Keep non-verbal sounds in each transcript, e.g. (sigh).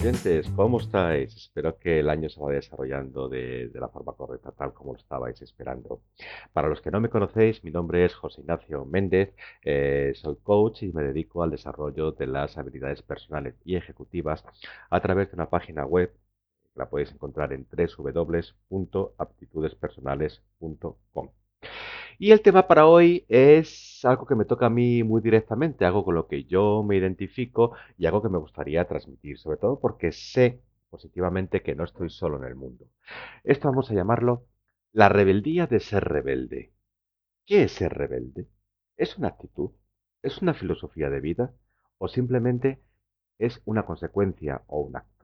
oyentes. ¿Cómo estáis? Espero que el año se vaya desarrollando de, de, la forma correcta, tal como lo estabais esperando. Para los que no me conocéis, mi nombre es José Ignacio Méndez, eh, soy coach y me dedico al desarrollo de las habilidades personales y ejecutivas a través de una página web que la podéis encontrar en www.aptitudespersonales.com. Y el tema para hoy es algo que me toca a mí muy directamente, algo con lo que yo me identifico y algo que me gustaría transmitir, sobre todo porque sé positivamente que no estoy solo en el mundo. Esto vamos a llamarlo la rebeldía de ser rebelde. ¿Qué es ser rebelde? ¿Es una actitud? ¿Es una filosofía de vida? ¿O simplemente es una consecuencia o un acto?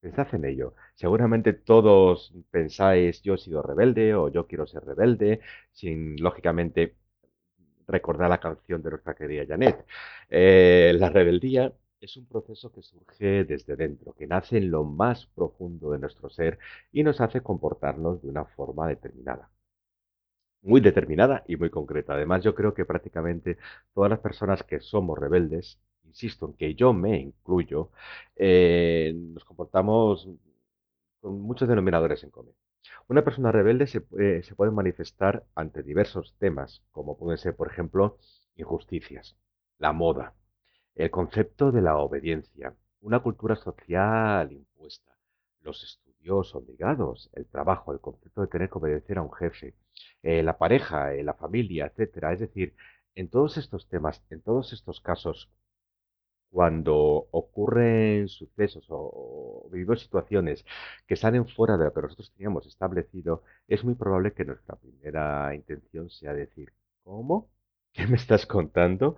Pensad en ello. Seguramente todos pensáis yo he sido rebelde o yo quiero ser rebelde, sin lógicamente recordar la canción de nuestra querida Janet. Eh, la rebeldía es un proceso que surge desde dentro, que nace en lo más profundo de nuestro ser y nos hace comportarnos de una forma determinada. Muy determinada y muy concreta. Además, yo creo que prácticamente todas las personas que somos rebeldes insisto en que yo me incluyo, eh, nos comportamos con muchos denominadores en común. Una persona rebelde se, eh, puede manifestar ante diversos temas, como pueden ser, por ejemplo, injusticias, la moda, el concepto de la obediencia, una cultura social impuesta, los estudios obligados, el trabajo, el concepto de tener que obedecer a un jefe, eh, la pareja, la familia, etcétera. Es decir, en todos estos temas, en todos estos casos, cuando ocurren sucesos o, vivimos situaciones que salen fuera de lo que nosotros teníamos establecido, es muy probable que nuestra primera intención sea decir, ¿cómo? (laughs) ¿Qué me estás contando?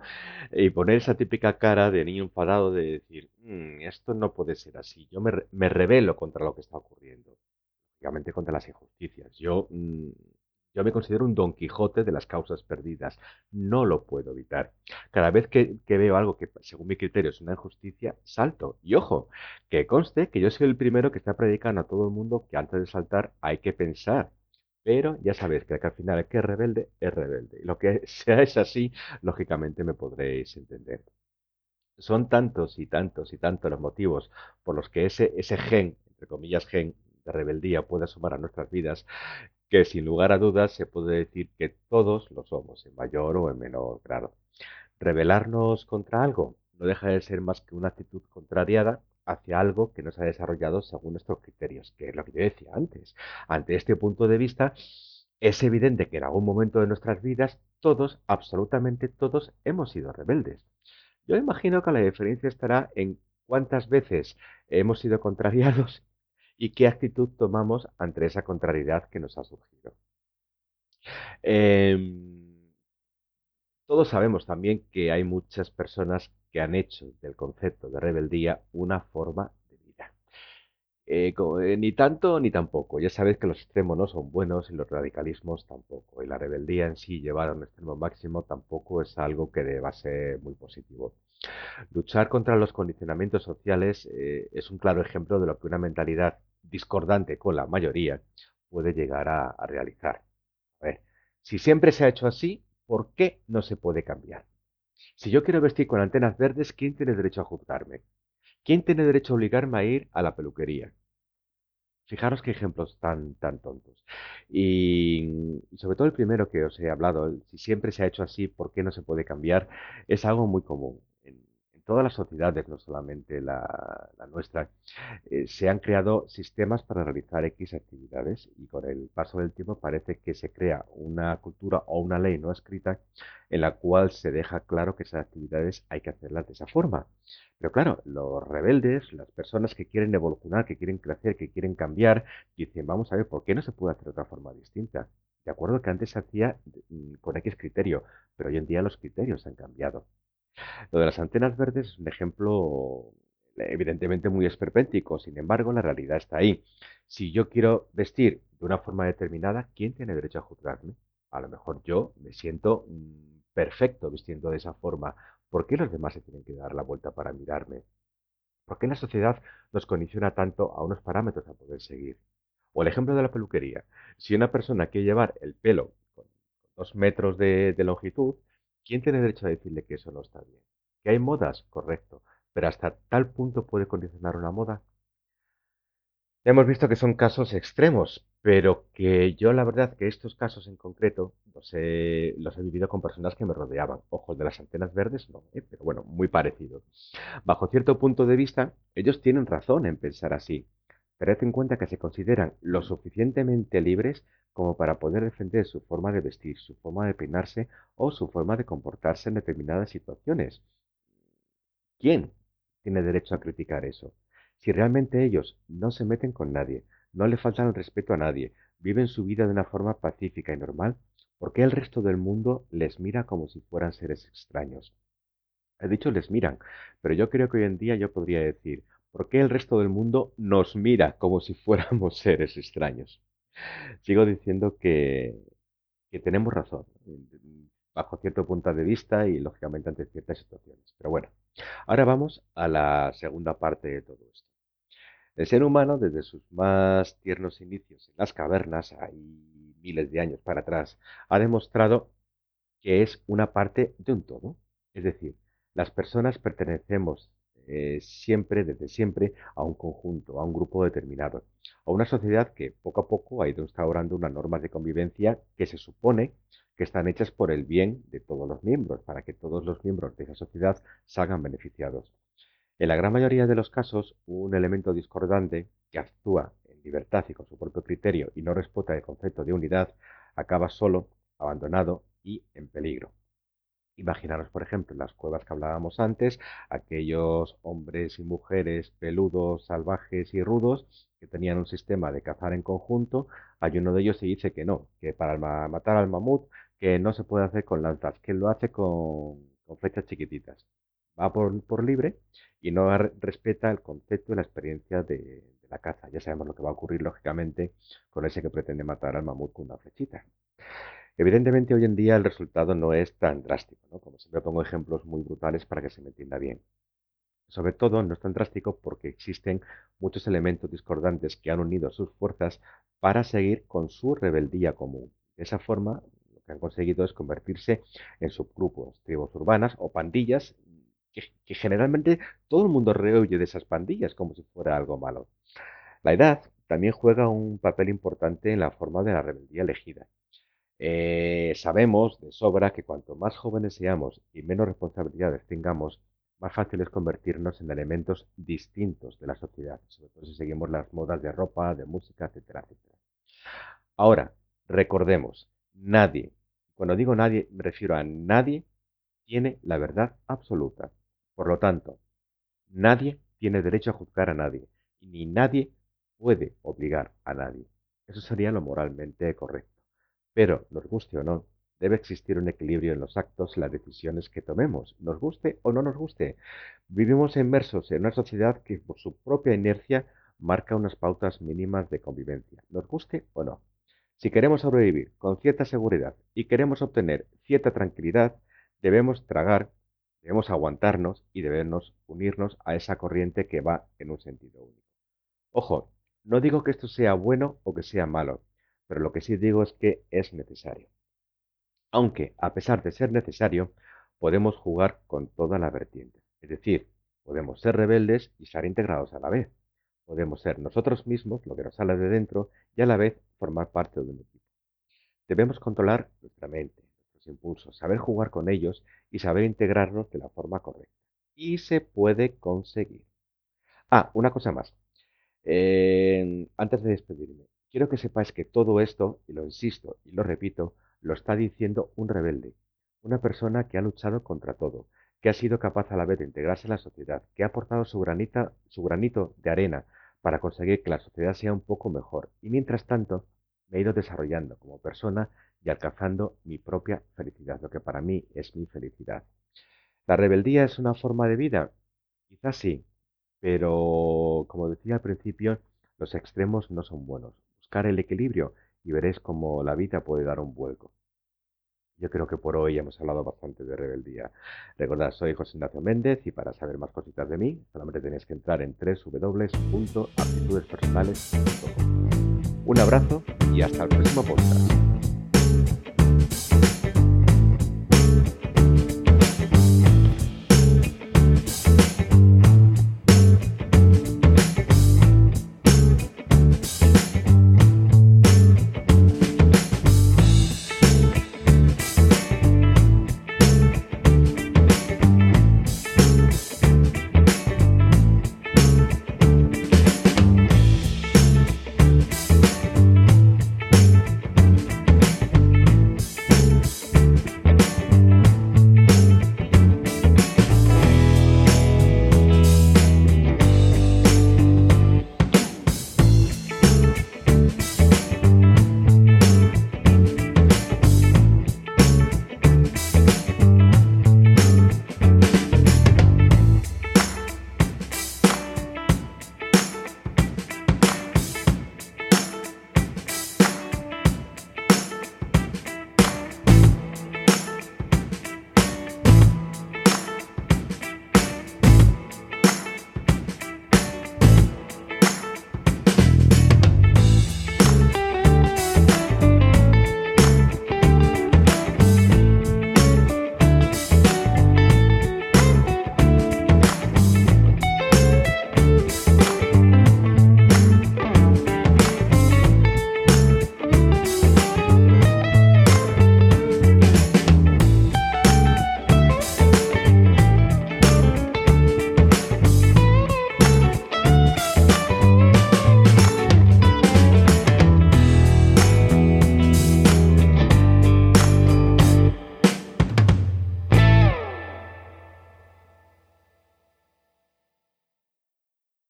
Y poner esa típica cara de niño enfadado de decir, mm, esto no puede ser así, yo me, me rebelo contra lo que está ocurriendo, obviamente contra las injusticias. Yo mm, yo me considero un Don Quijote de las causas perdidas. No lo puedo evitar. Cada vez que, veo algo que, según mi criterio, es una injusticia, salto. Y ojo, que conste que yo soy el primero que está predicando a todo el mundo que antes de saltar hay que pensar. Pero ya sabéis que al final el que es rebelde es rebelde. Y lo que (laughs) sea es así, lógicamente me podréis entender. Son tantos y tantos y tantos los motivos por los que ese, ese gen, entre comillas gen, de rebeldía puede asomar a nuestras vidas, que sin lugar a dudas se puede decir que todos lo somos, en mayor o en menor grado. Rebelarnos contra algo no deja de ser más que una actitud contrariada hacia algo que no se ha desarrollado según nuestros criterios, que es lo que yo decía antes. Ante este punto de vista, es evidente que en algún momento de nuestras vidas todos, absolutamente todos, hemos sido rebeldes. Yo imagino que la diferencia estará en cuántas veces hemos sido contrariados y qué actitud tomamos ante esa contrariedad que nos ha surgido. Em, todos sabemos también que hay muchas personas que han hecho del concepto de rebeldía una forma de vida. Eh, eh, ni tanto ni tampoco. Ya sabéis que los extremos no son buenos y los radicalismos tampoco. Y la rebeldía en sí llevada a un extremo máximo tampoco es algo que deba ser muy positivo. Luchar contra los condicionamientos sociales eh, es un claro ejemplo de lo que una mentalidad discordante con la mayoría puede llegar a, realizar. A ver, si siempre se ha hecho así, ¿por qué no se puede cambiar? Si yo quiero vestir con antenas verdes, ¿quién tiene derecho a juzgarme? ¿Quién tiene derecho a obligarme a ir a la peluquería? Fijaros qué ejemplos tan, tan tontos. Y sobre todo el primero que os he hablado, si siempre se ha hecho así, ¿por qué no se puede cambiar? Es algo muy común todas las sociedades, no solamente la, nuestra, eh, se han creado sistemas para realizar X actividades y con el paso del tiempo parece que se crea una cultura o una ley no escrita en la cual se deja claro que esas actividades hay que hacerlas de esa forma. Pero claro, los rebeldes, las personas que quieren evolucionar, que quieren crecer, que quieren cambiar, dicen, vamos a ver, ¿por qué no se puede hacer de otra forma distinta? De acuerdo que antes se hacía mm, con X criterio, pero hoy en día los criterios han cambiado. Lo de las antenas verdes es un ejemplo evidentemente muy esperpéntico, sin embargo, la realidad está ahí. Si yo quiero vestir de una forma determinada, ¿quién tiene derecho a juzgarme? A lo mejor yo me siento mm, perfecto vistiendo de esa forma. ¿Por qué los demás se tienen que dar la vuelta para mirarme? ¿Por qué la sociedad nos condiciona tanto a unos parámetros a poder seguir? O el ejemplo de la peluquería. Si una persona quiere llevar el pelo con dos metros de longitud, ¿Quién tiene derecho a decirle que eso no está bien? ¿Que hay modas? Correcto. pero hasta tal punto puede condicionar una moda. Hemos visto que son casos extremos, pero que yo la verdad que estos casos en concreto los he, los he vivido con personas que me rodeaban. Ojos de las antenas verdes, no, ¿eh? pero bueno, muy parecido. Bajo cierto punto de vista, ellos tienen razón en pensar así. Pero ten en cuenta que se consideran lo suficientemente libres como para poder defender su forma de vestir, su forma de peinarse o su forma de comportarse en determinadas situaciones. ¿Quién tiene derecho a criticar eso? Si realmente ellos no se meten con nadie, no le faltan el respeto a nadie, viven su vida de una forma pacífica y normal, ¿por qué el resto del mundo les mira como si fueran seres extraños? He dicho les miran, pero yo creo que hoy en día yo podría decir, ¿por qué el resto del mundo nos mira como si fuéramos (laughs) seres extraños? Sigo diciendo que, que tenemos razón, bajo cierto punto de vista y lógicamente ante ciertas situaciones. Pero bueno, ahora vamos a la segunda parte de todo esto. El ser humano, desde sus más tiernos inicios en las cavernas, hay miles de años para atrás, ha demostrado que es una parte de un todo. Es decir, las personas pertenecemos eh, siempre, desde siempre, a un conjunto, a un grupo determinado, a una sociedad que poco a poco ha ido instaurando unas normas de convivencia que se supone que están hechas por el bien de todos los miembros, para que todos los miembros de esa sociedad salgan beneficiados. En la gran mayoría de los casos, un elemento discordante que actúa en libertad y con su propio criterio y no respeta el concepto de unidad, acaba solo, abandonado y en peligro. Imaginaros, por ejemplo, las cuevas que hablábamos antes, aquellos hombres y mujeres peludos, salvajes y rudos que tenían un sistema de cazar en conjunto. Hay uno de ellos que dice que no, que para matar al mamut, que no se puede hacer con lanzas, que lo hace con, flechas chiquititas. Va por, libre y no respeta el concepto y la experiencia de la caza. Ya sabemos lo que va a ocurrir, lógicamente, con ese que pretende matar al mamut con una flechita. Evidentemente hoy en día el resultado no es tan drástico, ¿no? Como siempre pongo ejemplos muy brutales para que se me entienda bien. Sobre todo no es tan drástico porque existen muchos elementos discordantes que han unido sus fuerzas para seguir con su rebeldía común. De esa forma, lo que han conseguido es convertirse en subgrupos, tribus urbanas o pandillas que, que generalmente todo el mundo rehuye de esas pandillas como si fuera algo malo. La edad también juega un papel importante en la forma de la rebeldía elegida. Eh, sabemos de sobra que cuanto más jóvenes seamos y menos responsabilidades tengamos, más fácil es convertirnos en elementos distintos de la sociedad, sobre todo si seguimos las modas de ropa, de música, etcétera, etcétera. Ahora, recordemos, nadie, cuando digo nadie, me refiero a nadie, tiene la verdad absoluta. Por lo tanto, nadie tiene derecho a juzgar a nadie, ni nadie puede obligar a nadie. Eso sería lo moralmente correcto. Pero, nos guste o no, debe existir un equilibrio en los actos las decisiones que tomemos, nos guste o no nos guste. Vivimos inmersos en una sociedad que por su propia inercia marca unas pautas mínimas de convivencia, nos guste o no. Si queremos sobrevivir con cierta seguridad y queremos obtener cierta tranquilidad, debemos tragar, debemos aguantarnos y debemos unirnos a esa corriente que va en un sentido único. Ojo, no digo que esto sea bueno o que sea malo, pero lo que sí digo es que es necesario. Aunque, a pesar de ser necesario, podemos jugar con toda la vertiente. Es decir, podemos ser rebeldes y estar integrados a la vez. Podemos ser nosotros mismos, lo que nos sale de dentro, y a la vez formar parte de un equipo. Debemos controlar nuestra mente, nuestros impulsos, saber jugar con ellos y saber integrarnos de la forma correcta. Y se puede conseguir. Ah, una cosa más. Eh, antes de despedirme, Quiero que sepáis que todo esto, y lo insisto y lo repito, lo está diciendo un rebelde, una persona que ha luchado contra todo, que ha sido capaz a la vez de integrarse en la sociedad, que ha aportado su, granita, su granito de arena para conseguir que la sociedad sea un poco mejor. Y mientras tanto, me he ido desarrollando como persona y alcanzando mi propia felicidad, lo que para mí es mi felicidad. ¿La rebeldía es una forma de vida? Quizás sí, pero como decía al principio, los extremos no son buenos el equilibrio y veréis cómo la vida puede dar un vuelco. Yo creo que por hoy hemos hablado bastante de rebeldía. Recordad, soy José Ignacio Méndez y para saber más cositas de mí, solamente tenéis que entrar en www.aptitudespersonales.com. Un abrazo y hasta el próximo podcast.